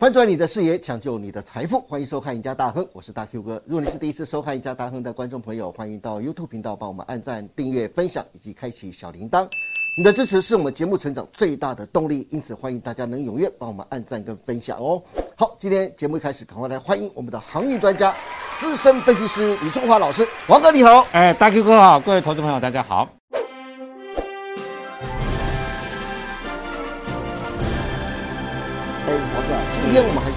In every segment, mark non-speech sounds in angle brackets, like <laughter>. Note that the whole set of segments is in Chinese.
翻转你的视野，抢救你的财富，欢迎收看《赢家大亨》，我是大 Q 哥。如果你是第一次收看《赢家大亨》的观众朋友，欢迎到 YouTube 频道帮我们按赞、订阅、分享以及开启小铃铛。你的支持是我们节目成长最大的动力，因此欢迎大家能踊跃帮我们按赞跟分享哦。好，今天节目开始，赶快来欢迎我们的行业专家、资深分析师李中华老师，王哥你好。哎，大 Q 哥好，各位投资朋友大家好。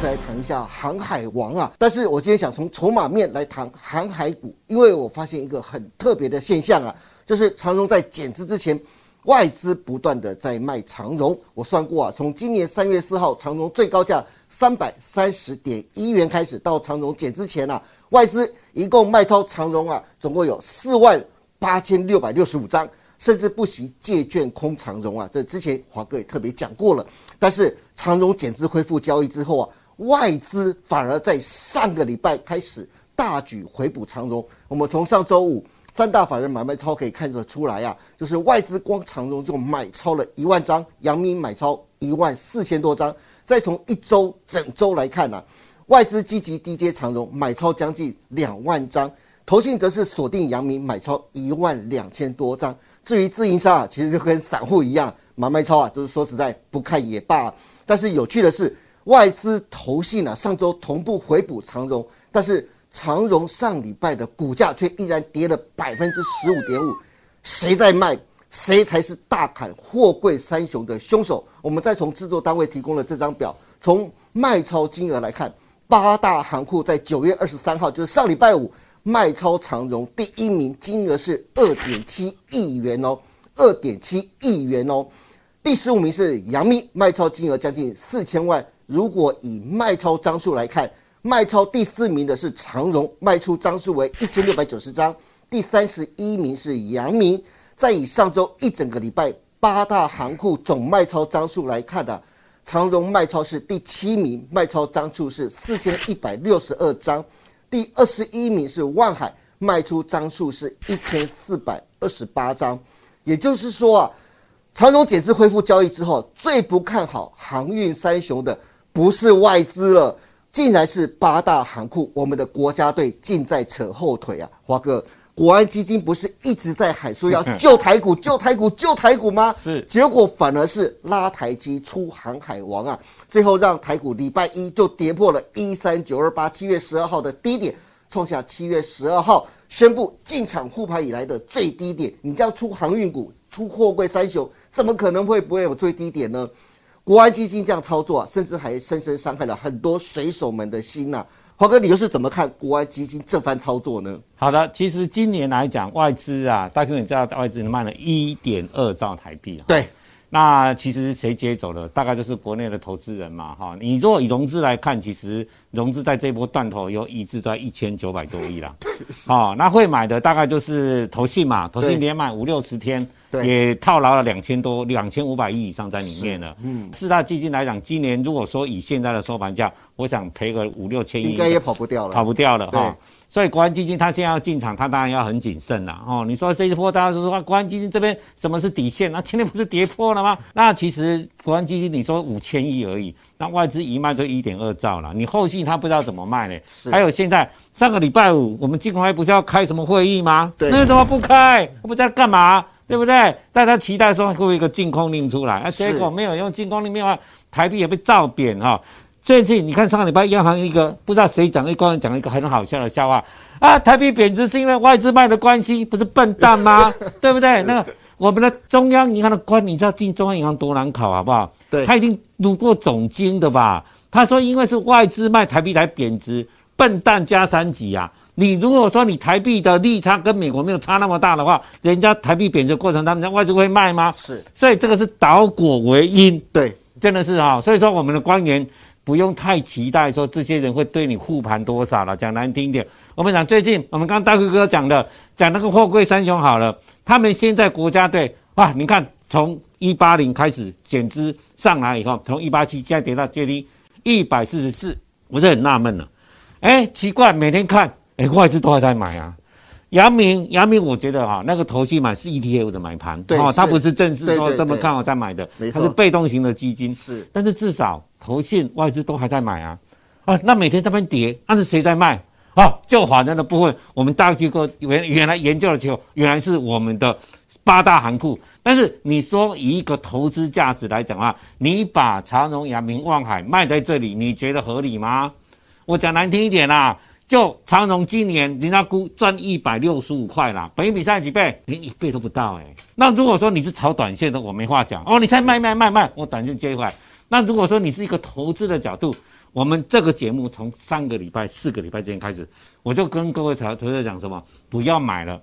今天我们还是来谈一下航海王啊。但是我今天想从筹码面来谈航海股，因为我发现一个很特别的现象啊，就是长荣在减资之前，外资不断的在卖长荣。我算过啊，从今年三月四号长荣最高价三百三十点一元开始，到长荣减资前啊，外资一共卖超长荣啊，总共有四万八千六百六十五张。甚至不惜借券空长荣啊，这之前华哥也特别讲过了。但是长荣减资恢复交易之后啊，外资反而在上个礼拜开始大举回补长荣。我们从上周五三大法人买卖超可以看得出来啊，就是外资光长荣就买超了一万张，阳明买超一万四千多张。再从一周整周来看呢，外资积极低阶长荣买超将近两万张，投信则是锁定阳明买超一万两千多张。至于自营商啊，其实就跟散户一样，买卖超啊，就是说实在不看也罢。但是有趣的是，外资投信啊，上周同步回补长荣，但是长荣上礼拜的股价却依然跌了百分之十五点五。谁在卖？谁才是大砍货柜三雄的凶手？我们再从制作单位提供的这张表，从卖超金额来看，八大行库在九月二十三号，就是上礼拜五。卖超长荣第一名，金额是二点七亿元哦，二点七亿元哦。第十五名是杨幂，卖超金额将近四千万。如果以卖超张数来看，卖超第四名的是长荣，卖出张数为一千六百九十张。第三十一名是阳明。再以上周一整个礼拜八大行库总卖超张数来看的，长荣卖超是第七名，卖超张数是四千一百六十二张。第二十一名是万海，卖出张数是一千四百二十八张，也就是说啊，长荣减资恢复交易之后，最不看好航运三雄的不是外资了，竟然是八大行库，我们的国家队竟在扯后腿啊，华哥。国安基金不是一直在喊说要 <laughs> 救台股、救台股、救台股吗？是，结果反而是拉台机出航海王啊！最后让台股礼拜一就跌破了一三九二八，七月十二号的低点，创下七月十二号宣布进场护盘以来的最低点。你这样出航运股、出货柜三雄，怎么可能会不会有最低点呢？国安基金这样操作啊，甚至还深深伤害了很多水手们的心呐！华哥，你又是怎么看国安基金这番操作呢？好的，其实今年来讲，外资啊，大哥你知道外资卖了一点二兆台币啊。对，那其实谁接走了？大概就是国内的投资人嘛，哈。你如果以融资来看，其实融资在这波断头有一直在一千九百多亿啦。<laughs> 哦，那会买的大概就是投信嘛，投信连买五六十天。也套牢了两千多、两千五百亿以上在里面了。嗯，四大基金来讲，今年如果说以现在的收盘价，我想赔个五六千亿，应该也跑不掉了，跑不掉了哈。所以国安基金它现在要进场，它当然要很谨慎了哦。你说这一波大家都说国安基金这边什么是底线？那今天不是跌破了吗？那其实国安基金你说五千亿而已，那外资一卖就一点二兆了。你后续他不知道怎么卖呢？还有现在上个礼拜五，我们金管会不是要开什么会议吗？对，那怎么不开？不知道干嘛？对不对？大家期待说会有一个净空令出来，啊，结果没有用净空令，没有台币也被造贬哈。最近你看上个礼拜央行一个不知道谁讲，一官员讲了一个很好笑的笑话啊，台币贬值是因为外资卖的关系，不是笨蛋吗？<laughs> 对不对？那个我们的中央银行的官，你知道进中央银行多难考好不好？对，他已经读过总经的吧？他说因为是外资卖台币来贬值，笨蛋加三级啊。你如果说你台币的利差跟美国没有差那么大的话，人家台币贬值过程当中，外资会卖吗？是，所以这个是导果为因，对，真的是哈。所以说我们的官员不用太期待说这些人会对你护盘多少了。讲难听点，我们讲最近我们刚大哥哥讲的，讲那个货柜三雄好了，他们现在国家队哇，你看从一八零开始减资上来以后，从一八七现在跌到最低一百四十四，我就很纳闷了，哎，奇怪，每天看。哎，外资都还在买啊！阳明，阳明，我觉得哈，那个头绪买是 ETF 的买盘，哦，它不是正式说这么看好再买的，它是被动型的基金。是，但是至少投信、外资都还在买啊，啊，那每天这边跌，那是谁在卖？啊，就法人的部分，我们大机构原原来研究的时候，原来是我们的八大行库。但是你说以一个投资价值来讲啊，你把长荣、阳明、望海卖在这里，你觉得合理吗？我讲难听一点啦，就长荣今年人家估赚一百六十五块啦，本一比赛几倍？连一倍都不到哎。那如果说你是炒短线的，我没话讲哦，你再卖卖卖卖，我短线接回来。那如果说你是一个投资的角度，我们这个节目从上个礼拜、四个礼拜之前开始，我就跟各位投投资者讲什么，不要买了。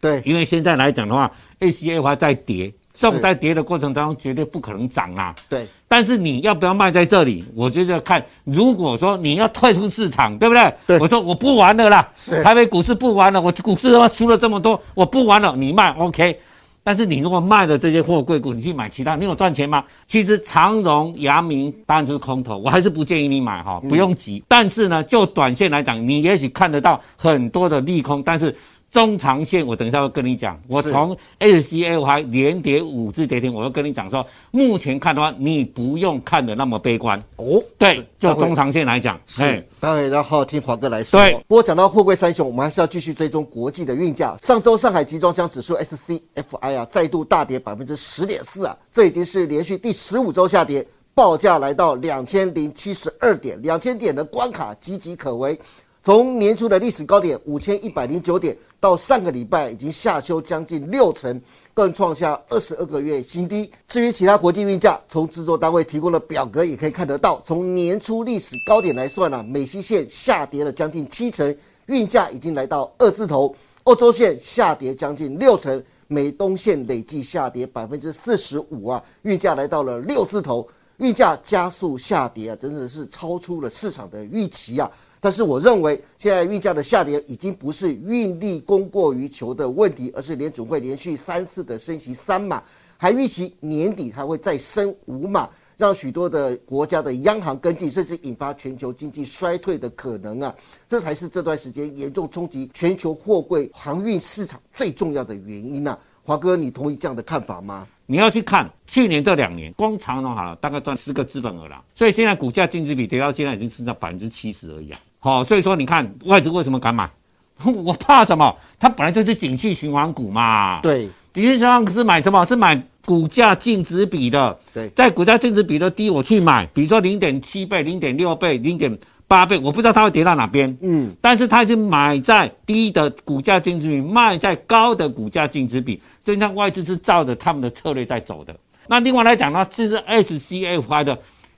对，因为现在来讲的话，A C A 还在跌，这种在跌的过程当中，绝对不可能涨啦。对，但是你要不要卖在这里？我觉得看，如果说你要退出市场，对不对？对我说我不玩了啦，是台北股市不玩了，我股市他妈输了这么多，我不玩了，你卖 OK。但是你如果卖了这些货柜股，你去买其他，你有赚钱吗？其实长荣、阳明当然就是空头，我还是不建议你买哈，不用急。但是呢，就短线来讲，你也许看得到很多的利空，但是中长线我等一下会跟你讲。我是从 SCA 还连跌五次跌停，我会跟你讲说，目前看的话，你不用看的那么悲观。哦，对，就中长线来讲，哎是，当然要好好听华哥来说。对不过讲到货柜三雄，我们还是要继续追踪国际的运价。上周上海集装箱指数 SCFI 啊，再度大跌百分之十点四啊，这已经是连续第十五周下跌，报价来到两千零七十二点，两千点的关卡岌岌可危。从年初的历史高点五千一百零九点，到上个礼拜已经下修将近六成，更创下二十二个月新低。至于其他国际运价，从制作单位提供的表格也可以看得到，从年初历史高点来算啊，美西线下跌了将近七成，运价已经来到二字头；欧洲线下跌将近六成，美东线累计下跌百分之四十五啊，运价来到了六字头。运价加速下跌啊，真的是超出了市场的预期啊。但是我认为，现在运价的下跌已经不是运力供过于求的问题，而是联储会连续三次的升息三码，还预期年底还会再升五码，让许多的国家的央行跟进，甚至引发全球经济衰退的可能啊！这才是这段时间严重冲击全球货柜航运市场最重要的原因啊！华哥，你同意这样的看法吗？你要去看去年这两年，光长荣好了，大概赚十个资本额了，所以现在股价净值比跌到现在已经升到百分之七十而已啊。好、所以说你看外资为什么敢买？<laughs> 我怕什么？它本来就是景气循环股嘛。，对景气循环股是买什么？是买股价净值比的。对在股价净值比的低，我去买，比如说零点七倍、零点六倍、零点八倍，我不知道它会跌到哪边。嗯，但是它已经买在低的股价净值比，卖在高的股价净值比，所以那外资是照着他们的策略在走的。那另外来讲呢，这是 SCFI 的，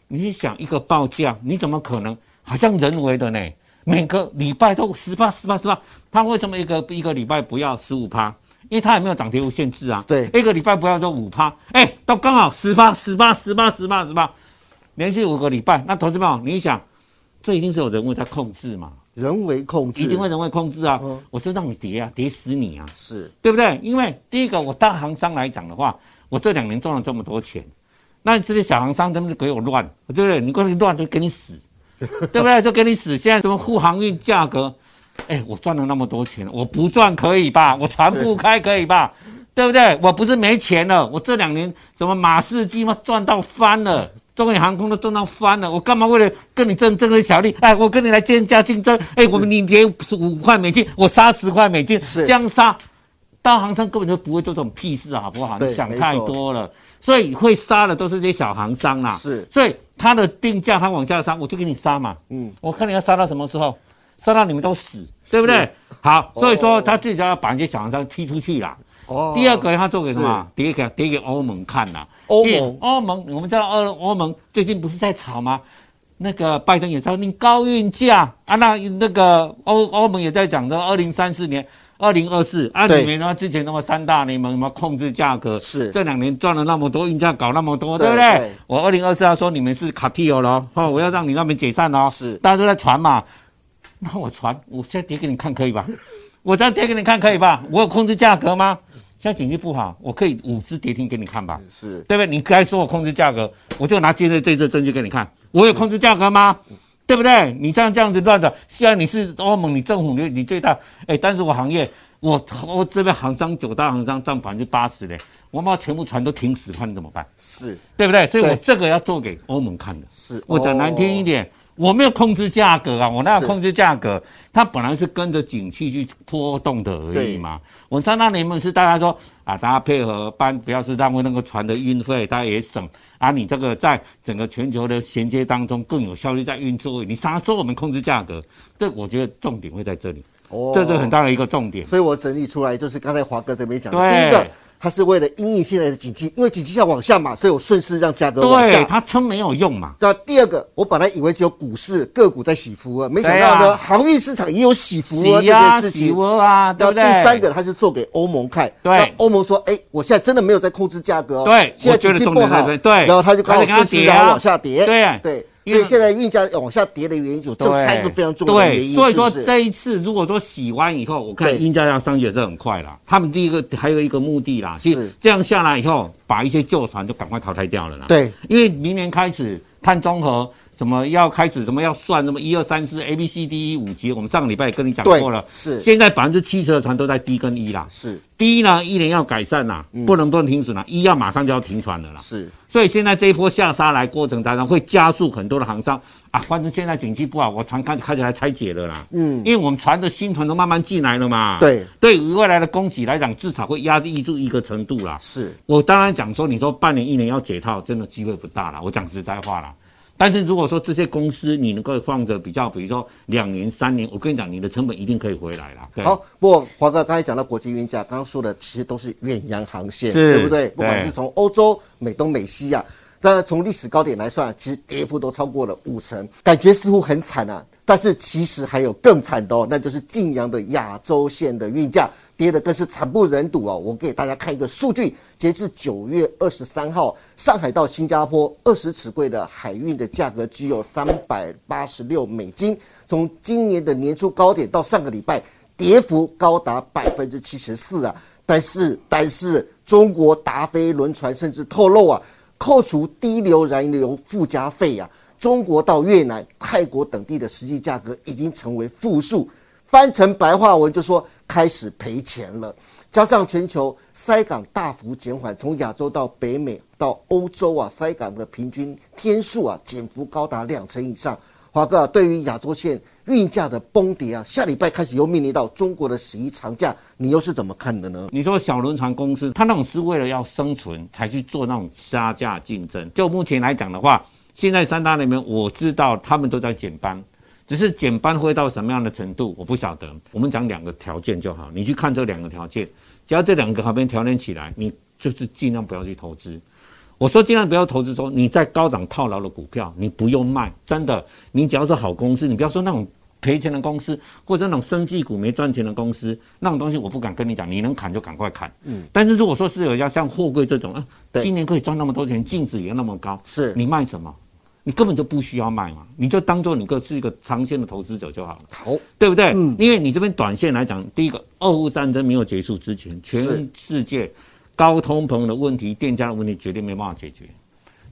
你想一个报价，你怎么可能好像人为的呢？每个礼拜都十八、十八、十八，他为什么一个一个礼拜不要十五趴？因为他也没有涨跌无限制啊。对一个礼拜不要就五趴，哎，都刚好十八、十八、十八、十八、十八，连续五个礼拜。那投资朋友，你想，这一定是有人为在控制嘛？人为控制一定会人为控制啊！嗯我就让你跌啊，跌死你啊，是对不对？因为第一个，我大行商来讲的话，我这两年赚了这么多钱，那这些小行商他们就给我乱，对不对？你过来乱就给你死，<laughs> 对不对？就给你死。现在什么护航运价格，哎，我赚了那么多钱，我不赚可以吧？我船不开可以吧？对不对？我不是没钱了，我这两年什么马士基嘛赚到翻了。中远航空都赚到翻了，我干嘛为了跟你争争个小利？哎，我跟你来兼加竞争，哎，我们你跌五块美金，我杀十块美金，这样杀，大航商根本就不会做这种屁事，好不好？你想太多了，所以会杀的都是这些小行商啦。是所以它的定价它往下杀，我就给你杀嘛。嗯嗯，我看你要杀到什么时候，杀到你们都死，对不对？好，所以说他最少要把一些小行商踢出去啦。哦第二个他做给什么？跌给跌给欧盟看啦。欧盟欧盟，我们知道欧欧盟最近不是在吵吗？那个拜登也说你高运价啊，那那个欧欧盟也在讲的，二零三四年、二零二四啊，对里面呢之前那么三大联盟什么控制价格，是这两年赚了那么多，运价搞那么多，对对不对？对我二零二四要说你们是卡蒂欧了，哦，我要让你那边解散哦，是大家都在传嘛，那我传，我现在跌给你看可以吧？<laughs> 我这样跌给你看可以吧？我有控制价格吗？现在经济不好，我可以五只跌停给你看吧？是对不对？你该说我控制价格，我就拿今天这只证据给你看，我有控制价格吗？对不对？你这样这样子乱的，虽然你是欧盟，你政府你你最大，哎，但是我行业我我这边行商九大行商占百分之八十嘞，我把全部船都停死，看你怎么办？是对不对？所以我这个要做给欧盟看的。是，我讲难听一点，我没有控制价格啊，我哪有控制价格？它本来是跟着景气去波动的而已嘛。我三大联盟是大家说啊，大家配合搬，不要是浪费那个船的运费，大家也省啊。你这个在整个全球的衔接当中更有效率在运作。你啥时候我们控制价格？这我觉得重点会在这里，哦这是很大的一个重点。所以我整理出来就是刚才华哥这边讲的，第一个，它是为了因应现在的景气，因为景气要往下嘛，所以我顺势让价格往下对，下。它撑没有用嘛。那第二个，我本来以为只有股市个股在起伏啊，没想到呢，啊航运市场也有起伏啊这、件事情。那不对？第三个，它是做给欧盟看，对那欧盟说，哎，我现在真的没有在控制价格哦，对现在景气不好，对然后它就刚好开始跟它顺势让它跌啊往下跌，对对，所以现在运价往下跌的原因有这三个非常重要的原对，因，所以说这一次如果说洗完以后，我看对运价要上去也是很快啦。他们第一个还有一个目的啦，是这样下来以后，把一些旧船就赶快淘汰掉了啦。，对因为明年开始碳中和。怎么要开始？怎么要算？什么一二三四 A B C D E 五级？我们上个礼拜也跟你讲对过了。是现在百分之七十的船都在 D 跟 E 啦。是 D 呢，一年要改善啦，不能不能停损啦。E 要马上就要停船了啦。是所以现在这一波下杀来过程当中，会加速很多的航商啊，反正现在景气不好，我船开开始来拆解了啦。嗯，因为我们船的新船都慢慢进来了嘛。对，对于未来的供给来讲，至少会压抑住一个程度啦。是我当然讲说，你说半年一年要解套，真的机会不大了。我讲实在话啦。但是如果说这些公司你能够放着比较，比如说两年、三年，我跟你讲，你的成本一定可以回来啦。对好，不过华哥刚才讲到国际运价，刚刚说的其实都是远洋航线，是对不对？不管是从欧洲、美东、美西啊，当然从历史高点来算，其实跌幅都超过了五成，感觉似乎很惨啊。但是其实还有更惨的哦，那就是晋阳的亚洲线的运价跌得更是惨不忍睹哦。我给大家看一个数据，截至九月二十三号，上海到新加坡二十尺柜的海运的价格只有三百八十六美金，从今年的年初高点到上个礼拜。跌幅高达百分之七十四啊！但是，但是中国达飞轮船甚至透露啊，扣除低流燃油附加费啊，中国到越南、泰国等地的实际价格已经成为负数，翻成白话文就说开始赔钱了。加上全球塞港大幅减缓，从亚洲到北美到欧洲啊，塞港的平均天数啊，减幅高达两成以上。华哥、啊，对于亚洲线运价的崩跌啊，下礼拜开始又面临到中国的十一长假，你又是怎么看的呢？你说小轮船公司，它那种是为了要生存才去做那种杀价竞争。就目前来讲的话，现在三大那边我知道他们都在减班，只是减半会到什么样的程度，我不晓得。我们讲两个条件就好，你去看这两个条件，只要这两个条件条件起来，你就是尽量不要去投资。我说尽量不要投资，说你在高档套牢的股票，你不用卖，真的，你只要是好公司，你不要说那种赔钱的公司，或者那种生技股没赚钱的公司，那种东西我不敢跟你讲，你能砍就赶快砍。嗯，但是如果说是有家像货柜这种啊，今年可以赚那么多钱，净值也那么高，是你卖什么？你根本就不需要卖嘛，你就当做你个是一个长线的投资者就好了。好，对不对？因为你这边短线来讲，第一个，俄乌战争没有结束之前，全世界高通膨的问题、电价的问题绝对没办法解决。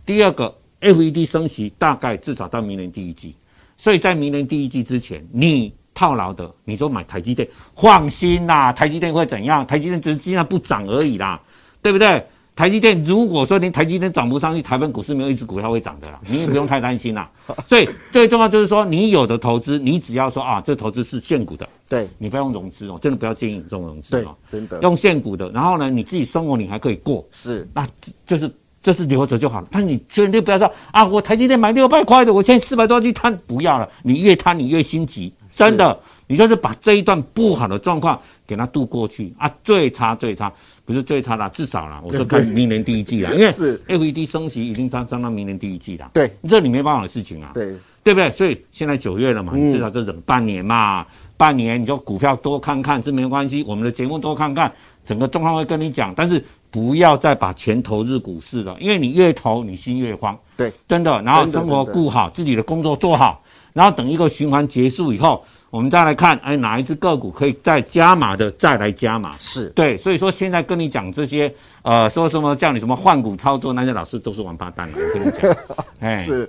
第二个，FED 升息大概至少到明年第一季，所以在明年第一季之前，你套牢的，你就买台积电，放心啦，台积电会怎样？台积电只是现在不涨而已啦，对不对？台积电如果说连台积电涨不上去，台湾股市没有一只股票会涨的啦，你也不用太担心啦。<laughs> 所以最重要就是说，你有的投资，你只要说啊，这投资是现股的，对你不要用融资哦，真的不要建议你这种融资哦，，真的用现股的，然后呢，你自己生活你还可以过，是那就是就是留着就好了。但你绝对不要说啊，我台积电买六百块的，我现在四百多去贪，不要了。你越贪你越心急，真的，你就是把这一段不好的状况给它度过去啊。最差最差不是最差啦，至少啦，我说看明年第一季啦，因为是 FED 升息已经涨涨到明年第一季啦。对这你没办法的事情啊。对对不对？所以现在九月了嘛，你至少就等半年嘛，半年你就股票多看看，这没关系。我们的节目多看看，整个状况会跟你讲，但是不要再把钱投入股市了，因为你越投你心越慌，对，真的。然后生活顾好，自己的工作做好，然后等一个循环结束以后，我们再来看，哎，哪一只个股可以再加码的，再来加码。是对，所以说现在跟你讲这些，呃，说什么叫你什么换股操作，那些老师都是王八蛋了，我跟你讲，<laughs> 哎，是。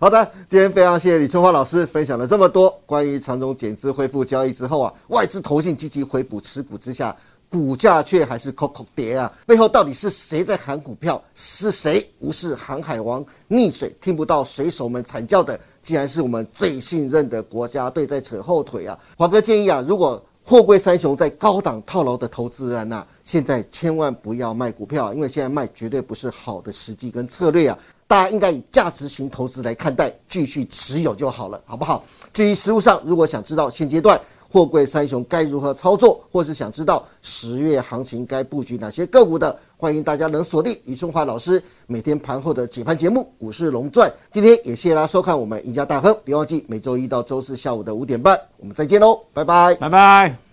好的，今天非常谢谢李春花老师分享了这么多关于长中减资恢复交易之后啊，外资投信积极回补持股之下，股价却还是扣扣跌啊，背后到底是谁在喊股票？是谁无视航海王溺水，听不到水手们惨叫的？竟然是我们最信任的国家队在扯后腿啊！华哥建议啊，如果货柜三雄在高档套牢的投资人呐，现在千万不要卖股票，因为现在卖绝对不是好的时机跟策略啊！大家应该以价值型投资来看待，继续持有就好了，好不好？至于实物上，如果想知道现阶段货柜三雄该如何操作，或是想知道十月行情该布局哪些个股的，欢迎大家能锁定余春华老师每天盘后的解盘节目《股市龙传》。今天也谢谢大家收看我们赢家大亨，别忘记每周一到周四下午的五点半，我们再见喽，拜拜，拜拜。